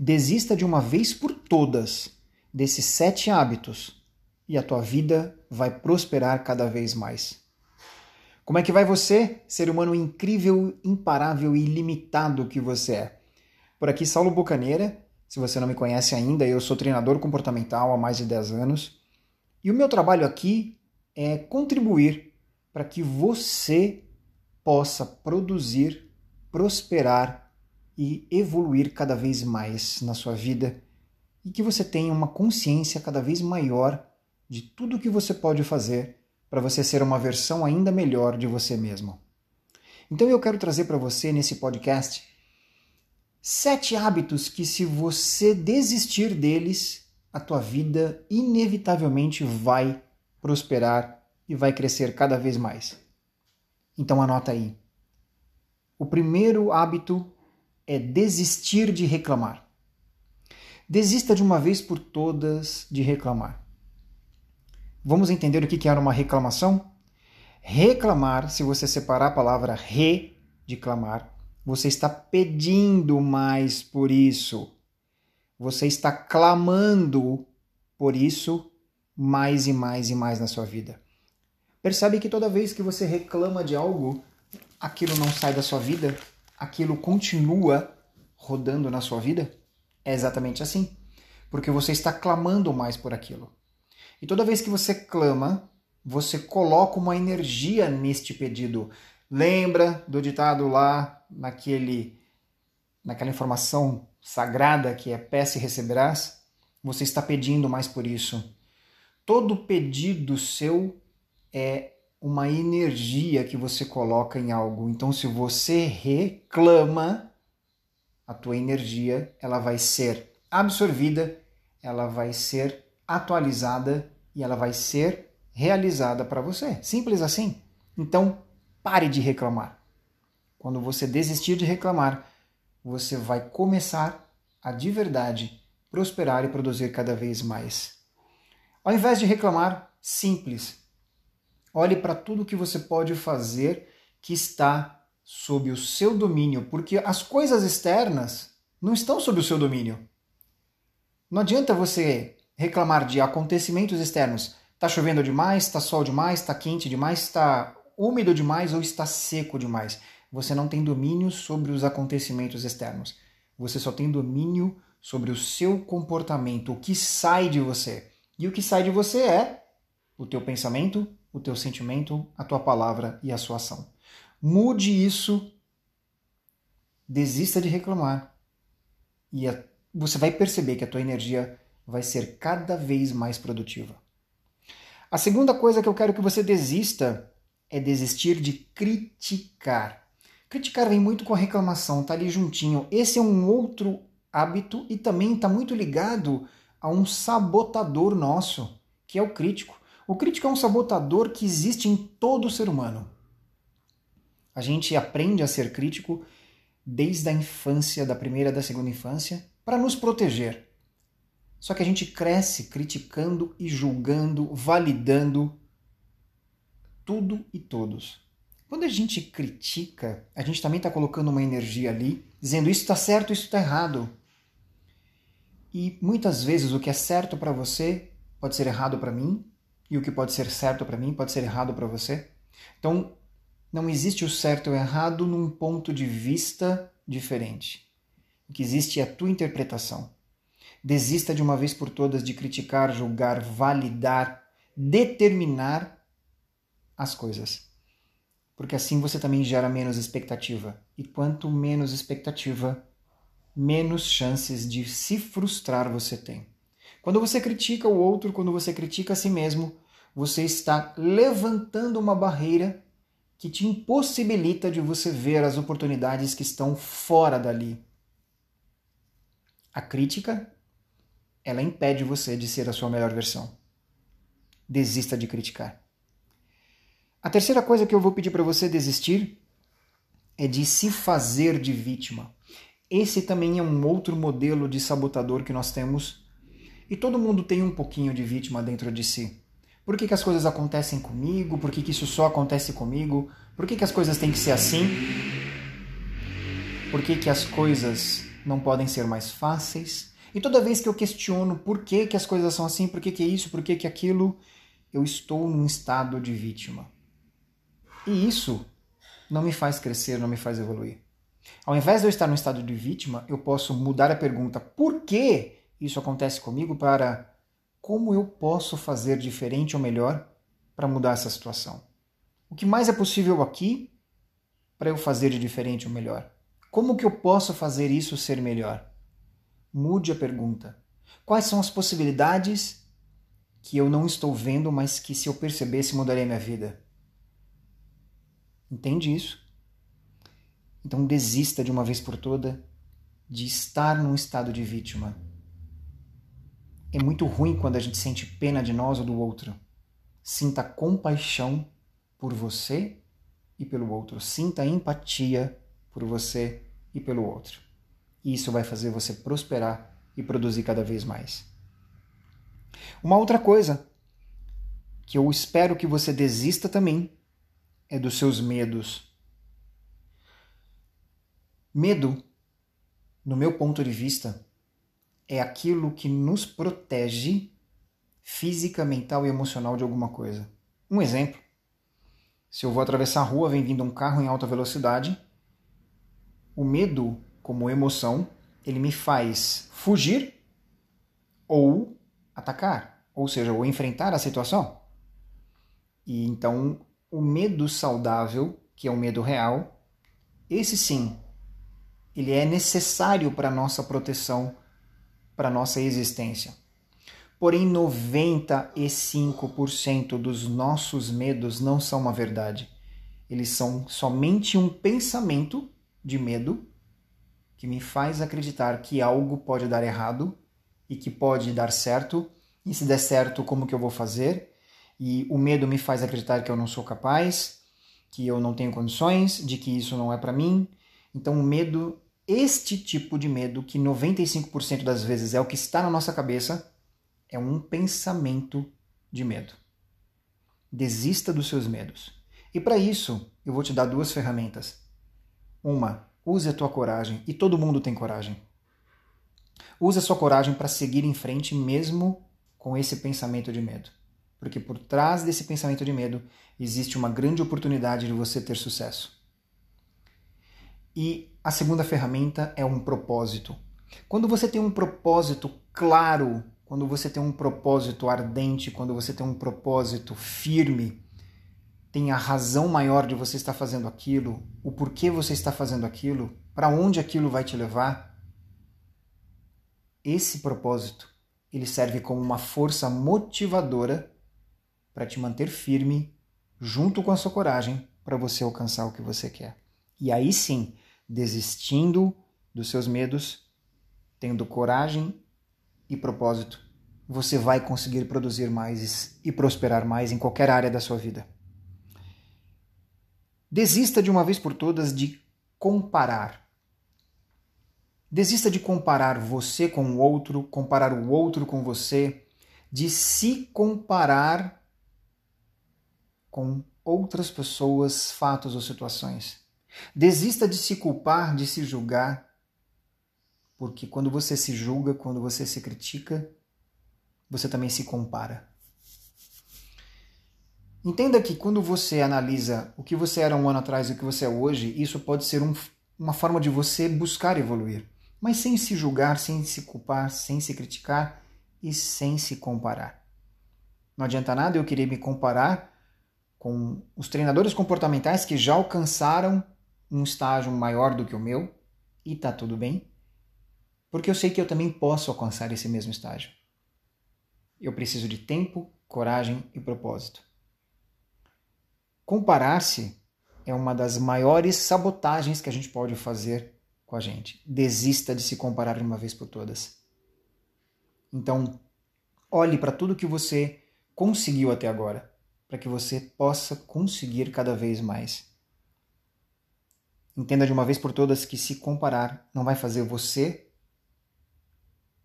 Desista de uma vez por todas desses sete hábitos e a tua vida vai prosperar cada vez mais. Como é que vai você, ser humano incrível, imparável e ilimitado que você é? Por aqui, Saulo Bocaneira. Se você não me conhece ainda, eu sou treinador comportamental há mais de 10 anos. E o meu trabalho aqui é contribuir para que você possa produzir, prosperar e evoluir cada vez mais na sua vida e que você tenha uma consciência cada vez maior de tudo que você pode fazer para você ser uma versão ainda melhor de você mesmo. Então eu quero trazer para você nesse podcast sete hábitos que, se você desistir deles, a tua vida inevitavelmente vai prosperar e vai crescer cada vez mais. Então anota aí. O primeiro hábito é desistir de reclamar. Desista de uma vez por todas de reclamar. Vamos entender o que era uma reclamação? Reclamar, se você separar a palavra re de clamar, você está pedindo mais por isso. Você está clamando por isso mais e mais e mais na sua vida. Percebe que toda vez que você reclama de algo, aquilo não sai da sua vida, aquilo continua rodando na sua vida? É exatamente assim. Porque você está clamando mais por aquilo. E toda vez que você clama, você coloca uma energia neste pedido. Lembra do ditado lá naquele naquela informação sagrada que é peça e receberás? Você está pedindo mais por isso. Todo pedido seu é uma energia que você coloca em algo. Então, se você reclama, a tua energia ela vai ser absorvida, ela vai ser atualizada e ela vai ser realizada para você. Simples assim. Então, pare de reclamar. Quando você desistir de reclamar, você vai começar a de verdade prosperar e produzir cada vez mais. Ao invés de reclamar, simples, Olhe para tudo que você pode fazer que está sob o seu domínio, porque as coisas externas não estão sob o seu domínio. Não adianta você reclamar de acontecimentos externos. Está chovendo demais, está sol demais, está quente demais, está úmido demais ou está seco demais. Você não tem domínio sobre os acontecimentos externos. Você só tem domínio sobre o seu comportamento, o que sai de você. E o que sai de você é o teu pensamento, o teu sentimento, a tua palavra e a sua ação. Mude isso, desista de reclamar e a, você vai perceber que a tua energia vai ser cada vez mais produtiva. A segunda coisa que eu quero que você desista é desistir de criticar. Criticar vem muito com a reclamação, tá ali juntinho. Esse é um outro hábito e também está muito ligado a um sabotador nosso, que é o crítico. O crítico é um sabotador que existe em todo ser humano. A gente aprende a ser crítico desde a infância, da primeira e da segunda infância, para nos proteger. Só que a gente cresce criticando e julgando, validando tudo e todos. Quando a gente critica, a gente também está colocando uma energia ali, dizendo isso está certo, isso está errado. E muitas vezes o que é certo para você pode ser errado para mim, e o que pode ser certo para mim pode ser errado para você. Então, não existe o certo ou errado num ponto de vista diferente. O que existe é a tua interpretação. Desista de uma vez por todas de criticar, julgar, validar, determinar as coisas. Porque assim você também gera menos expectativa. E quanto menos expectativa, menos chances de se frustrar você tem. Quando você critica o outro, quando você critica a si mesmo, você está levantando uma barreira que te impossibilita de você ver as oportunidades que estão fora dali. A crítica, ela impede você de ser a sua melhor versão. Desista de criticar. A terceira coisa que eu vou pedir para você desistir é de se fazer de vítima. Esse também é um outro modelo de sabotador que nós temos e todo mundo tem um pouquinho de vítima dentro de si. Por que, que as coisas acontecem comigo? Por que, que isso só acontece comigo? Por que, que as coisas têm que ser assim? Por que, que as coisas não podem ser mais fáceis. E toda vez que eu questiono por que, que as coisas são assim, por que, que é isso, por que, que é aquilo, eu estou num estado de vítima. E isso não me faz crescer, não me faz evoluir. Ao invés de eu estar no estado de vítima, eu posso mudar a pergunta por que isso acontece comigo para como eu posso fazer diferente ou melhor para mudar essa situação. O que mais é possível aqui para eu fazer de diferente ou melhor? Como que eu posso fazer isso ser melhor? Mude a pergunta. Quais são as possibilidades que eu não estou vendo, mas que se eu percebesse mudaria minha vida? Entende isso? Então desista de uma vez por toda de estar num estado de vítima. É muito ruim quando a gente sente pena de nós ou do outro. Sinta compaixão por você e pelo outro. Sinta empatia por você e pelo outro. Isso vai fazer você prosperar e produzir cada vez mais. Uma outra coisa que eu espero que você desista também é dos seus medos. Medo, no meu ponto de vista, é aquilo que nos protege física, mental e emocional de alguma coisa. Um exemplo: se eu vou atravessar a rua, vem vindo um carro em alta velocidade, o medo, como emoção, ele me faz fugir ou atacar, ou seja, ou enfrentar a situação. E então, o medo saudável, que é o medo real, esse sim, ele é necessário para nossa proteção, para nossa existência. Porém, 95% dos nossos medos não são uma verdade. Eles são somente um pensamento de medo que me faz acreditar que algo pode dar errado e que pode dar certo. E se der certo, como que eu vou fazer? E o medo me faz acreditar que eu não sou capaz, que eu não tenho condições, de que isso não é para mim. Então, o medo, este tipo de medo, que 95% das vezes é o que está na nossa cabeça, é um pensamento de medo. Desista dos seus medos. E para isso, eu vou te dar duas ferramentas. Uma, use a tua coragem, e todo mundo tem coragem. Use a sua coragem para seguir em frente mesmo com esse pensamento de medo. Porque por trás desse pensamento de medo existe uma grande oportunidade de você ter sucesso. E a segunda ferramenta é um propósito. Quando você tem um propósito claro quando você tem um propósito ardente, quando você tem um propósito firme, tem a razão maior de você estar fazendo aquilo, o porquê você está fazendo aquilo, para onde aquilo vai te levar, esse propósito ele serve como uma força motivadora para te manter firme junto com a sua coragem para você alcançar o que você quer. E aí sim, desistindo dos seus medos, tendo coragem e propósito, você vai conseguir produzir mais e prosperar mais em qualquer área da sua vida. Desista de uma vez por todas de comparar. Desista de comparar você com o outro, comparar o outro com você, de se comparar com outras pessoas, fatos ou situações. Desista de se culpar, de se julgar, porque quando você se julga, quando você se critica, você também se compara. Entenda que quando você analisa o que você era um ano atrás e o que você é hoje, isso pode ser um, uma forma de você buscar evoluir, mas sem se julgar, sem se culpar, sem se criticar e sem se comparar. Não adianta nada eu querer me comparar com os treinadores comportamentais que já alcançaram um estágio maior do que o meu e tá tudo bem, porque eu sei que eu também posso alcançar esse mesmo estágio. Eu preciso de tempo, coragem e propósito. Comparar-se é uma das maiores sabotagens que a gente pode fazer com a gente. Desista de se comparar de uma vez por todas. Então, olhe para tudo que você conseguiu até agora, para que você possa conseguir cada vez mais. Entenda de uma vez por todas que se comparar não vai fazer você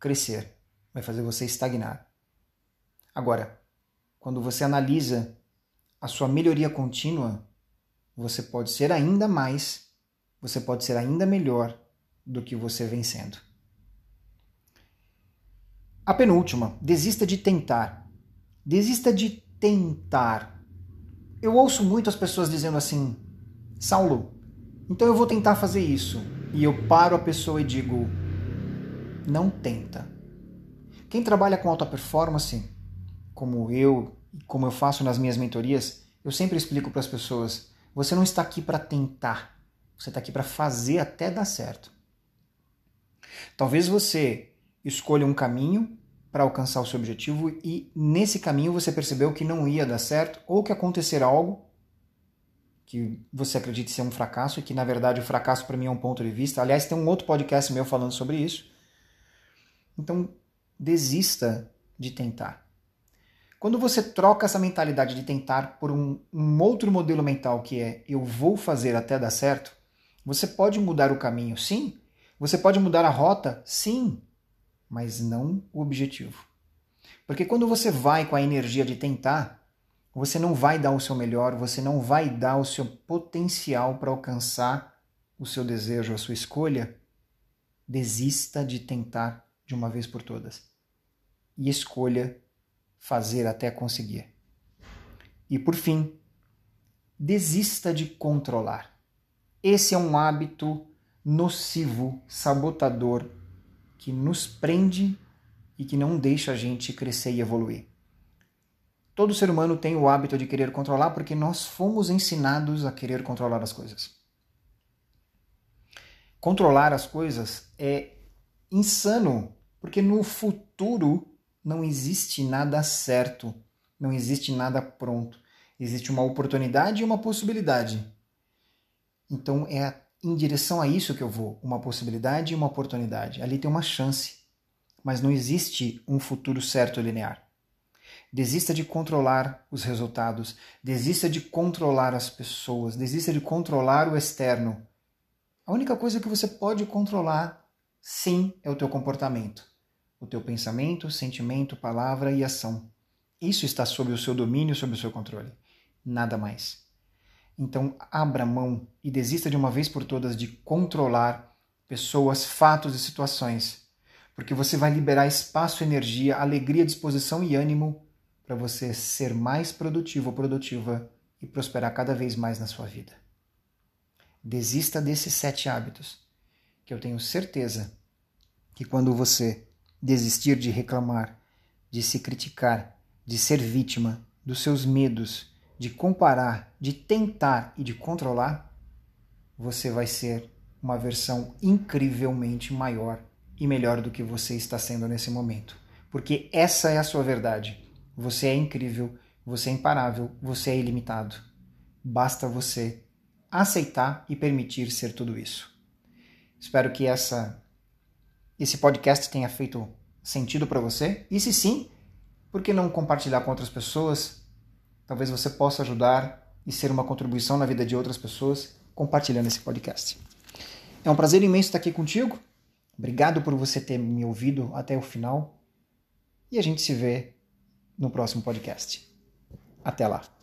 crescer, vai fazer você estagnar. Agora, quando você analisa a sua melhoria contínua, você pode ser ainda mais, você pode ser ainda melhor do que você vem sendo. A penúltima, desista de tentar. Desista de tentar. Eu ouço muito as pessoas dizendo assim: Saulo, então eu vou tentar fazer isso. E eu paro a pessoa e digo: não tenta. Quem trabalha com alta performance, como eu como eu faço nas minhas mentorias, eu sempre explico para as pessoas: você não está aqui para tentar, você está aqui para fazer até dar certo. Talvez você escolha um caminho para alcançar o seu objetivo e nesse caminho você percebeu que não ia dar certo ou que acontecer algo que você acredite ser um fracasso e que na verdade o fracasso para mim é um ponto de vista. Aliás, tem um outro podcast meu falando sobre isso. Então, desista de tentar. Quando você troca essa mentalidade de tentar por um, um outro modelo mental que é eu vou fazer até dar certo, você pode mudar o caminho, sim. Você pode mudar a rota, sim, mas não o objetivo. Porque quando você vai com a energia de tentar, você não vai dar o seu melhor, você não vai dar o seu potencial para alcançar o seu desejo, a sua escolha. Desista de tentar de uma vez por todas e escolha fazer até conseguir. E por fim, desista de controlar. Esse é um hábito nocivo, sabotador, que nos prende e que não deixa a gente crescer e evoluir. Todo ser humano tem o hábito de querer controlar porque nós fomos ensinados a querer controlar as coisas. Controlar as coisas é insano, porque no futuro não existe nada certo, não existe nada pronto. Existe uma oportunidade e uma possibilidade. Então é em direção a isso que eu vou, uma possibilidade e uma oportunidade. Ali tem uma chance, mas não existe um futuro certo linear. Desista de controlar os resultados, desista de controlar as pessoas, desista de controlar o externo. A única coisa que você pode controlar, sim, é o teu comportamento, o teu pensamento, sentimento, palavra e ação. Isso está sob o seu domínio, sob o seu controle. Nada mais. Então, abra mão e desista de uma vez por todas de controlar pessoas, fatos e situações, porque você vai liberar espaço, energia, alegria, disposição e ânimo para você ser mais produtivo ou produtiva e prosperar cada vez mais na sua vida. Desista desses sete hábitos, que eu tenho certeza que quando você desistir de reclamar, de se criticar, de ser vítima dos seus medos, de comparar, de tentar e de controlar, você vai ser uma versão incrivelmente maior e melhor do que você está sendo nesse momento. Porque essa é a sua verdade. Você é incrível, você é imparável, você é ilimitado. Basta você aceitar e permitir ser tudo isso. Espero que essa esse podcast tenha feito sentido para você. E se sim, por que não compartilhar com outras pessoas? Talvez você possa ajudar e ser uma contribuição na vida de outras pessoas compartilhando esse podcast. É um prazer imenso estar aqui contigo. Obrigado por você ter me ouvido até o final. E a gente se vê no próximo podcast. Até lá!